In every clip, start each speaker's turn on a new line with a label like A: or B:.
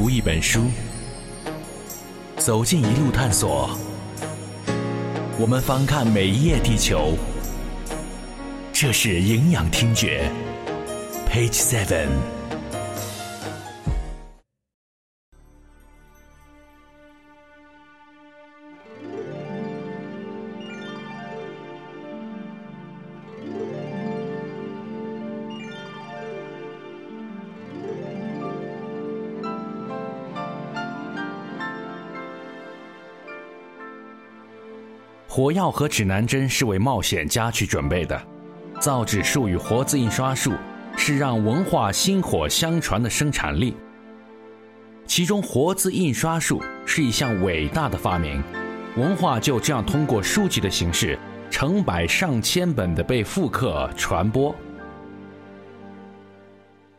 A: 读一本书，走进一路探索。我们翻看每一页地球，这是营养听觉，Page Seven。火药和指南针是为冒险家去准备的，造纸术与活字印刷术是让文化薪火相传的生产力。其中，活字印刷术是一项伟大的发明，文化就这样通过书籍的形式，成百上千本的被复刻传播。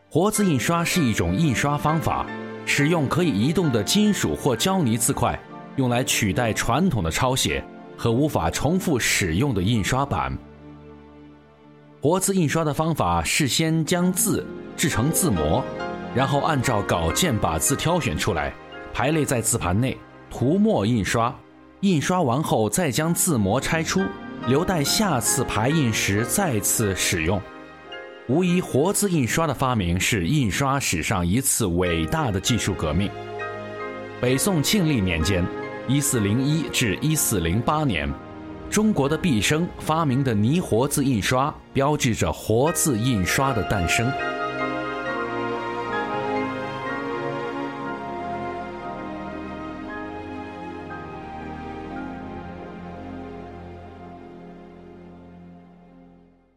A: 活字印刷是一种印刷方法，使用可以移动的金属或胶泥字块，用来取代传统的抄写。和无法重复使用的印刷版。活字印刷的方法是先将字制成字模，然后按照稿件把字挑选出来，排列在字盘内，涂墨印刷。印刷完后再将字模拆出，留待下次排印时再次使用。无疑，活字印刷的发明是印刷史上一次伟大的技术革命。北宋庆历年间。一四零一至一四零八年，中国的毕生发明的泥活字印刷，标志着活字印刷的诞生。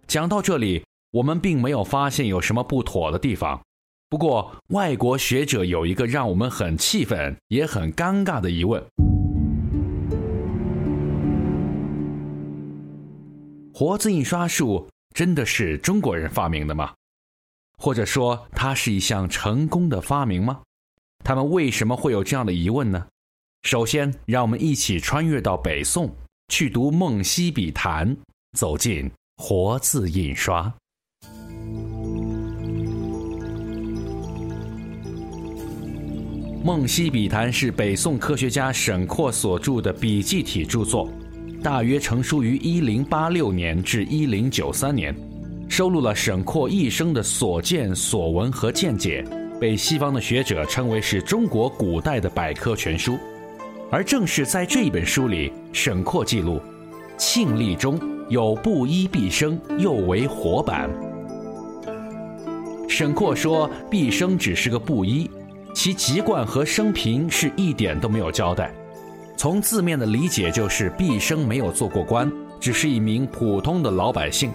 A: 讲到这里，我们并没有发现有什么不妥的地方。不过，外国学者有一个让我们很气愤也很尴尬的疑问。活字印刷术真的是中国人发明的吗？或者说，它是一项成功的发明吗？他们为什么会有这样的疑问呢？首先，让我们一起穿越到北宋，去读《梦溪笔谈》，走进活字印刷。《梦溪笔谈》是北宋科学家沈括所著的笔记体著作。大约成书于一零八六年至一零九三年，收录了沈括一生的所见所闻和见解，被西方的学者称为是中国古代的百科全书。而正是在这一本书里，沈括记录：庆历中有布衣毕生，又为活版。沈括说，毕生只是个布衣，其籍贯和生平是一点都没有交代。从字面的理解，就是毕生没有做过官，只是一名普通的老百姓。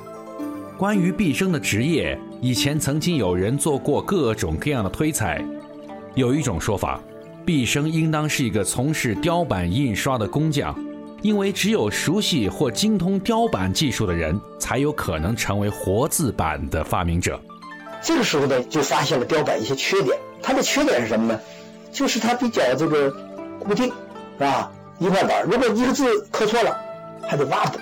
A: 关于毕生的职业，以前曾经有人做过各种各样的推猜。有一种说法，毕生应当是一个从事雕版印刷的工匠，因为只有熟悉或精通雕版技术的人，才有可能成为活字版的发明者。
B: 这个时候呢，就发现了雕版一些缺点。它的缺点是什么呢？就是它比较这个固定，是吧？一块板，如果一个字刻错了，还得挖补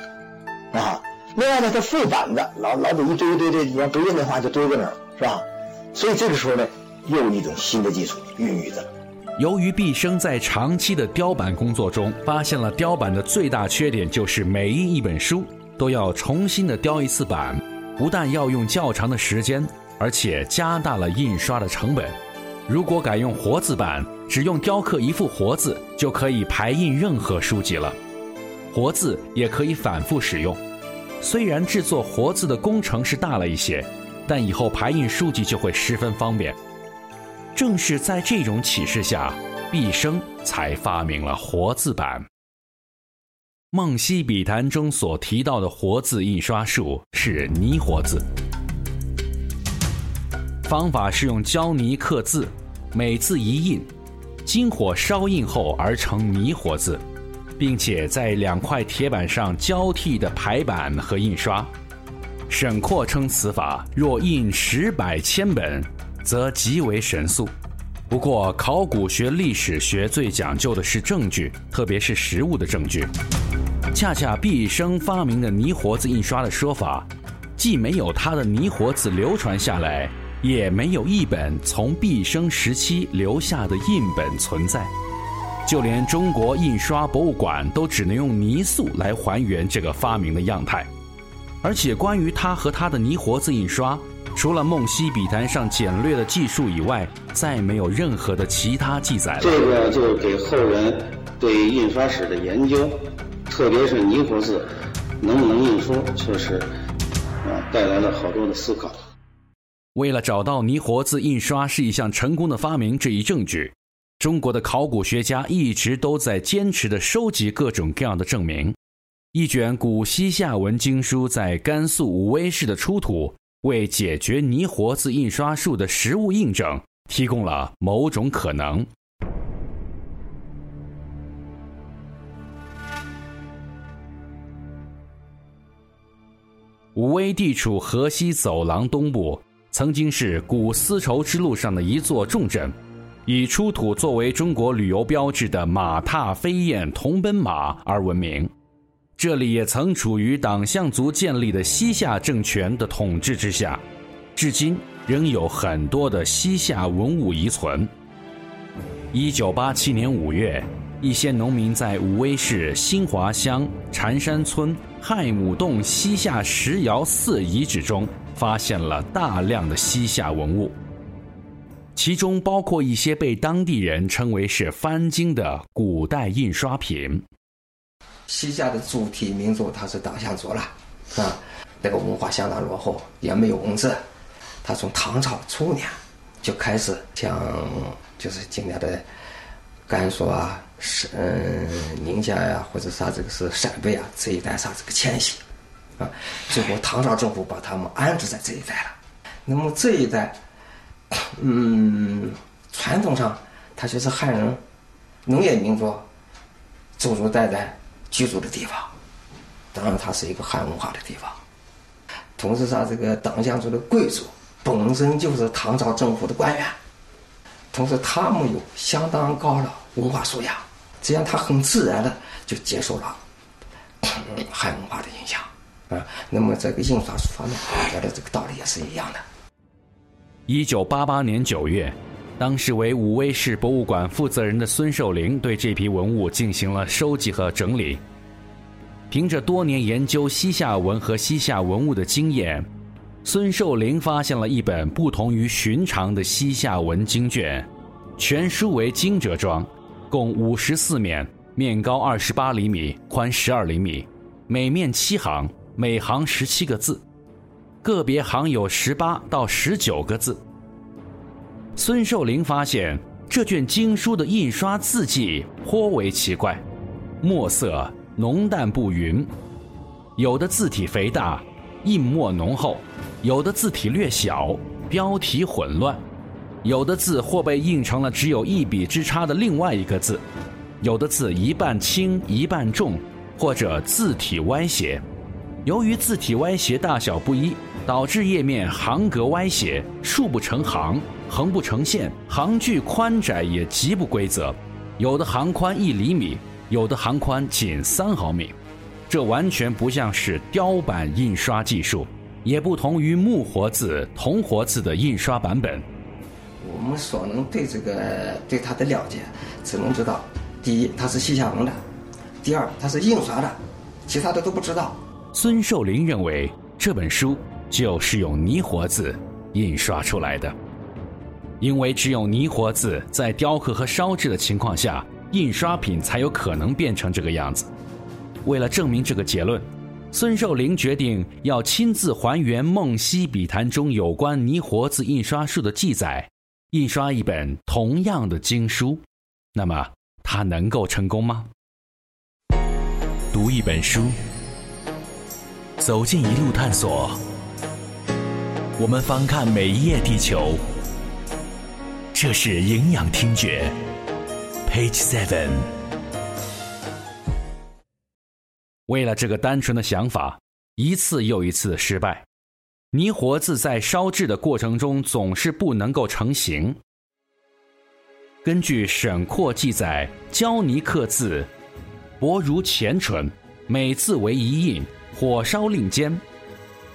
B: 啊。另外呢，它废板子，老老得一堆一堆的，你要不认的话就堆在那儿，是吧？所以这个时候呢，又一种新的技术孕育着。
A: 由于毕生在长期的雕版工作中，发现了雕版的最大缺点就是每印一本书都要重新的雕一次版，不但要用较长的时间，而且加大了印刷的成本。如果改用活字版，只用雕刻一幅活字就可以排印任何书籍了。活字也可以反复使用。虽然制作活字的工程是大了一些，但以后排印书籍就会十分方便。正是在这种启示下，毕生才发明了活字版。《梦溪笔谈》中所提到的活字印刷术是泥活字。方法是用胶泥刻字，每字一印，金火烧印后而成泥活字，并且在两块铁板上交替的排版和印刷。沈括称此法若印十百千本，则极为神速。不过，考古学、历史学最讲究的是证据，特别是实物的证据。恰恰毕生发明的泥活字印刷的说法，既没有他的泥活字流传下来。也没有一本从毕生时期留下的印本存在。就连中国印刷博物馆都只能用泥塑来还原这个发明的样态。而且，关于他和他的泥活字印刷，除了梦溪笔谈上简略的记述以外，再没有任何的其他记载了。
C: 这个就给后人对印刷史的研究，特别是泥活字能不能印出，确实啊带来了好多的思考。
A: 为了找到泥活字印刷是一项成功的发明这一证据，中国的考古学家一直都在坚持的收集各种各样的证明。一卷古西夏文经书在甘肃武威市的出土，为解决泥活字印刷术的实物印证提供了某种可能。武威地处河西走廊东部，曾经是古丝绸之路上的一座重镇，以出土作为中国旅游标志的马踏飞燕铜奔马而闻名。这里也曾处于党项族建立的西夏政权的统治之下，至今仍有很多的西夏文物遗存。一九八七年五月，一些农民在武威市新华乡禅山村亥母洞西夏石窑寺遗址中，发现了大量的西夏文物，其中包括一些被当地人称为是翻经的古代印刷品。
D: 西夏的主体民族，它是党项族了，啊，那个文化相当落后，也没有文字。他从唐朝初年就开始向，就是今天的甘肃啊、是嗯宁夏呀，或者啥这个是陕北啊这一带啥这个迁徙，啊，最后唐朝政府把他们安置在这一带了。那么这一带，嗯，传统上它就是汉人农业民族，祖祖代代。居住的地方，当然它是一个汉文化的地方。同时上，这个党项族的贵族本身就是唐朝政府的官员，同时他们有相当高的文化素养，这样他很自然的就接受了 汉文化的影响啊。那么这个印刷术方面，我觉得这个道理也是一样的。
A: 一九八八年九月。当时为武威市博物馆负责人的孙寿龄对这批文物进行了收集和整理。凭着多年研究西夏文和西夏文物的经验，孙寿龄发现了一本不同于寻常的西夏文经卷，全书为经折装，共五十四面，面高二十八厘米，宽十二厘米，每面七行，每行十七个字，个别行有十八到十九个字。孙寿龄发现这卷经书的印刷字迹颇为奇怪，墨色浓淡不匀，有的字体肥大，印墨浓厚；有的字体略小，标题混乱；有的字或被印成了只有一笔之差的另外一个字；有的字一半轻一半重，或者字体歪斜。由于字体歪斜大小不一，导致页面行格歪斜，竖不成行。横不成线，行距宽窄也极不规则，有的行宽一厘米，有的行宽仅三毫米，这完全不像是雕版印刷技术，也不同于木活字、铜活字的印刷版本。
D: 我们所能对这个对它的了解，只能知道，第一它是西夏文的，第二它是印刷的，其他的都不知道。
A: 孙寿龄认为这本书就是用泥活字印刷出来的。因为只有泥活字在雕刻和烧制的情况下，印刷品才有可能变成这个样子。为了证明这个结论，孙寿龄决定要亲自还原《梦溪笔谈》中有关泥活字印刷术的记载，印刷一本同样的经书。那么，他能够成功吗？
E: 读一本书，走进一路探索，我们翻看每一页地球。这是营养听觉，Page Seven。
A: 为了这个单纯的想法，一次又一次的失败，泥活字在烧制的过程中总是不能够成型。根据沈括记载，胶泥刻字，薄如前唇，每字为一印，火烧令煎。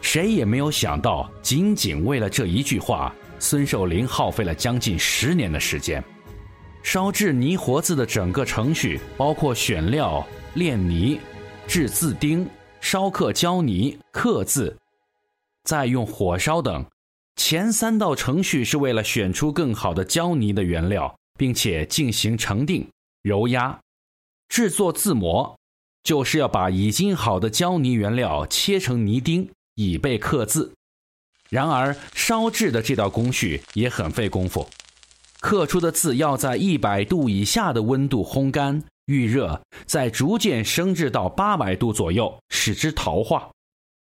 A: 谁也没有想到，仅仅为了这一句话。孙寿龄耗费了将近十年的时间。烧制泥活字的整个程序，包括选料、炼泥、制字钉、烧刻胶泥、刻字，再用火烧等。前三道程序是为了选出更好的胶泥的原料，并且进行成定、揉压、制作字模，就是要把已经好的胶泥原料切成泥丁，以备刻字。然而，烧制的这道工序也很费功夫。刻出的字要在一百度以下的温度烘干、预热，再逐渐升至到八百度左右，使之陶化。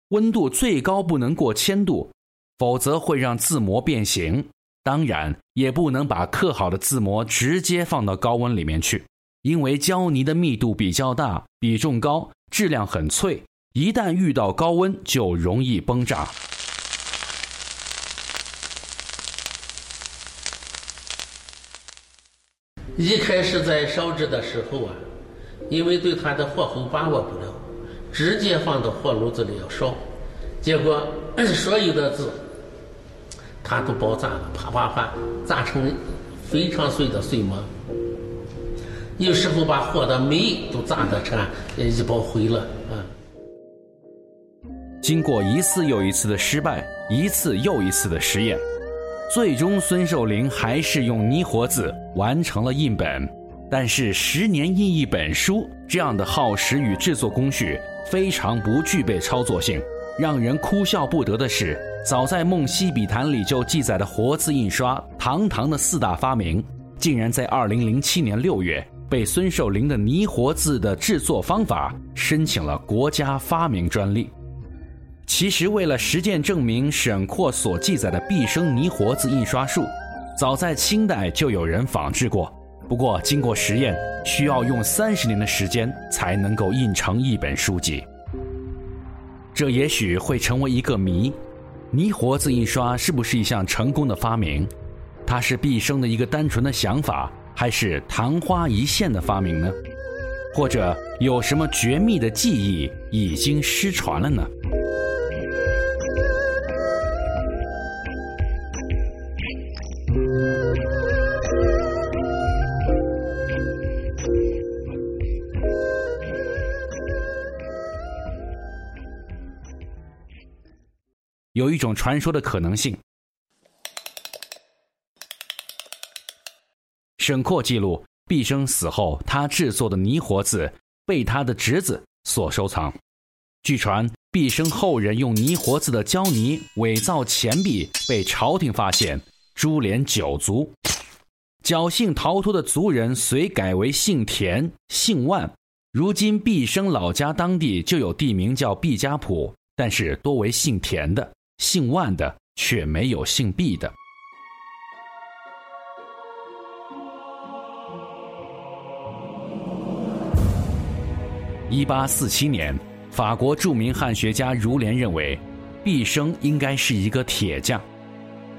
A: 温度最高不能过千度，否则会让字模变形。当然，也不能把刻好的字模直接放到高温里面去，因为胶泥的密度比较大、比重高、质量很脆，一旦遇到高温就容易崩炸。
F: 一开始在烧制的时候啊，因为对它的火候把握不了，直接放到火炉子里要烧，结果所有的字它都爆炸了，啪啪啪，炸成非常碎的碎末。有时候把火的煤都炸得成一包灰了啊！
A: 经过一次又一次的失败，一次又一次的实验。最终，孙寿林还是用泥活字完成了印本。但是，十年印一本书这样的耗时与制作工序非常不具备操作性。让人哭笑不得的是，早在《梦溪笔谈》里就记载的活字印刷，堂堂的四大发明，竟然在二零零七年六月被孙寿龄的泥活字的制作方法申请了国家发明专利。其实，为了实践证明沈括所记载的毕生泥活字印刷术，早在清代就有人仿制过。不过，经过实验，需要用三十年的时间才能够印成一本书籍。这也许会成为一个谜：泥活字印刷是不是一项成功的发明？它是毕生的一个单纯的想法，还是昙花一现的发明呢？或者有什么绝密的技艺已经失传了呢？有一种传说的可能性。沈括记录，毕生死后，他制作的泥活字被他的侄子所收藏。据传，毕生后人用泥活字的胶泥伪造钱币，被朝廷发现，株连九族。侥幸逃脱的族人遂改为姓田、姓万。如今，毕生老家当地就有地名叫毕家堡，但是多为姓田的。姓万的却没有姓毕的。一八四七年，法国著名汉学家儒莲认为，毕生应该是一个铁匠。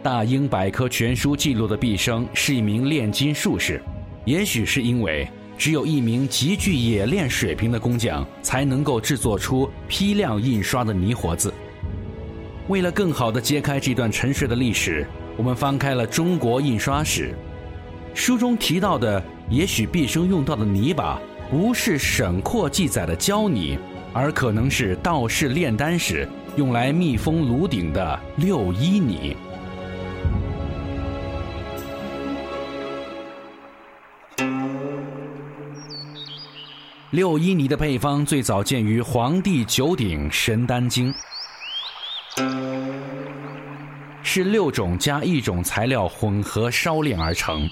A: 大英百科全书记录的毕生是一名炼金术士，也许是因为只有一名极具冶炼水平的工匠才能够制作出批量印刷的泥活字。为了更好地揭开这段沉睡的历史，我们翻开了《中国印刷史》，书中提到的，也许毕生用到的泥巴不是沈括记载的胶泥，而可能是道士炼丹时用来密封炉鼎的六一泥。六一泥的配方最早见于《黄帝九鼎神丹经》。是六种加一种材料混合烧炼而成，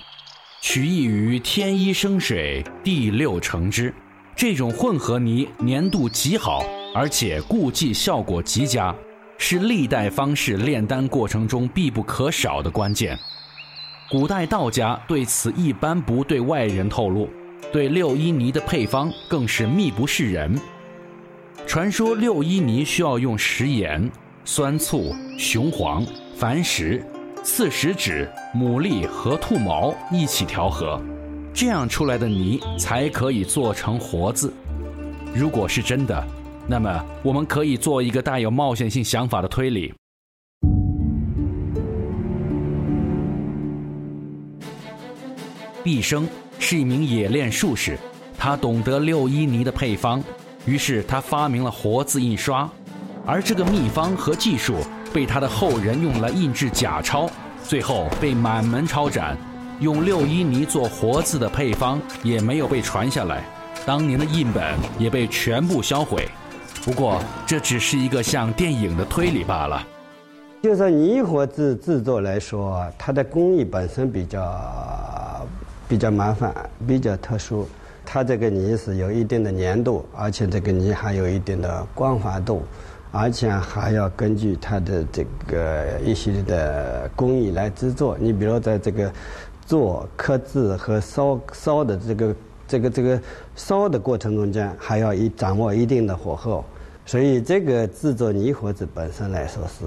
A: 取意于天一生水，地六成之。这种混合泥粘度极好，而且固剂效果极佳，是历代方士炼丹过程中必不可少的关键。古代道家对此一般不对外人透露，对六一泥的配方更是秘不示人。传说六一泥需要用食盐、酸醋、雄黄。矾石、四十指、牡蛎和兔毛一起调和，这样出来的泥才可以做成活字。如果是真的，那么我们可以做一个带有冒险性想法的推理。毕生是一名冶炼术士，他懂得六一泥的配方，于是他发明了活字印刷，而这个秘方和技术被他的后人用来印制假钞，最后被满门抄斩。用六一泥做活字的配方也没有被传下来，当年的印本也被全部销毁。不过这只是一个像电影的推理罢了。
G: 就说泥活字制作来说，它的工艺本身比较比较麻烦，比较特殊。它这个泥是有一定的粘度，而且这个泥还有一定的光滑度，而且还要根据它的这个一些的工艺来制作。你比如在这个。做刻字和烧烧的这个这个这个烧的过程中间，还要一掌握一定的火候，所以这个制作泥活子本身来说是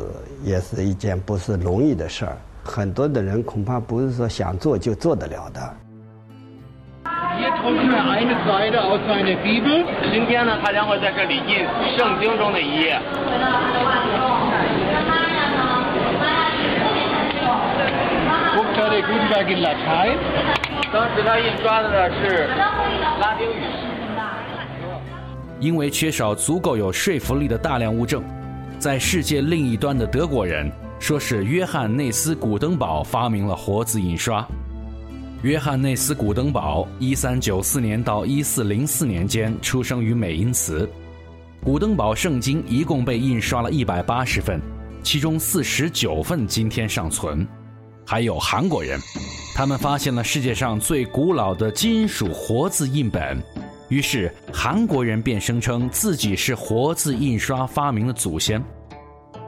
G: 也是一件不是容易的事儿。很多的人恐怕不是说想做就做得了的。
H: 今天呢，他将会在这里印圣经中的一页。当时他印刷的是拉丁语。
A: 因为缺少足够有说服力的大量物证，在世界另一端的德国人说是约翰内斯古登堡发明了活字印刷。约翰内斯古登堡一三九四年到一四零四年间出生于美因茨。古登堡圣经一共被印刷了一百八十份，其中四十九份今天尚存。还有韩国人，他们发现了世界上最古老的金属活字印本，于是韩国人便声称自己是活字印刷发明的祖先。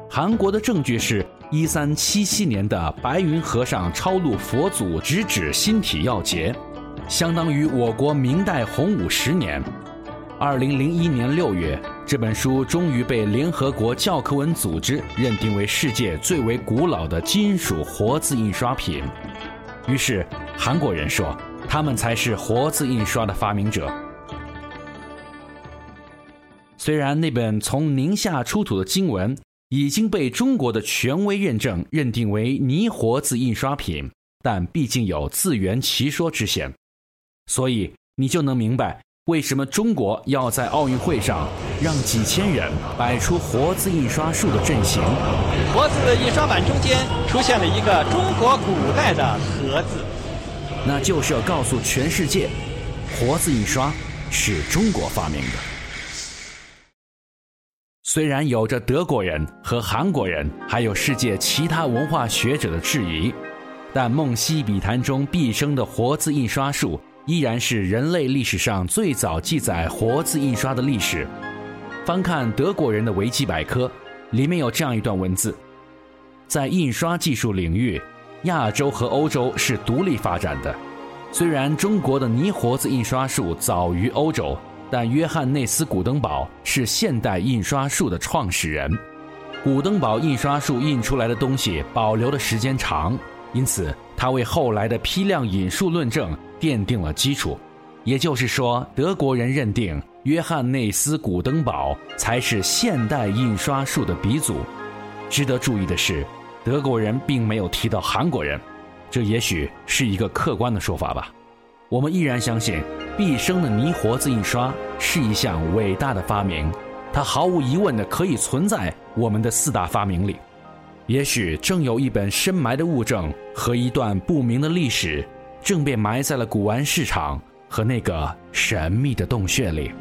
A: 韩国的证据是一三七七年的白云和尚抄录佛祖直指心体要诀，相当于我国明代洪武十年。二零零一年六月。这本书终于被联合国教科文组织认定为世界最为古老的金属活字印刷品。于是，韩国人说，他们才是活字印刷的发明者。虽然那本从宁夏出土的经文已经被中国的权威认证认定为泥活字印刷品，但毕竟有自圆其说之嫌，所以你就能明白。为什么中国要在奥运会上让几千人摆出活字印刷术的阵型？
I: 活字印刷版中间出现了一个中国古代的“和”字，
A: 那就是要告诉全世界，活字印刷是中国发明的。虽然有着德国人和韩国人，还有世界其他文化学者的质疑，但梦溪笔谈中毕生的活字印刷术。依然是人类历史上最早记载活字印刷的历史。翻看德国人的维基百科，里面有这样一段文字：在印刷技术领域，亚洲和欧洲是独立发展的。虽然中国的泥活字印刷术早于欧洲，但约翰内斯古登堡是现代印刷术的创始人。古登堡印刷术印出来的东西保留的时间长，因此他为后来的批量引述论证。奠定了基础，也就是说，德国人认定约翰内斯古登堡才是现代印刷术的鼻祖。值得注意的是，德国人并没有提到韩国人，这也许是一个客观的说法吧。我们依然相信，毕生的泥活字印刷是一项伟大的发明，它毫无疑问的可以存在我们的四大发明里。也许正有一本深埋的物证和一段不明的历史。正被埋在了古玩市场和那个神秘的洞穴里。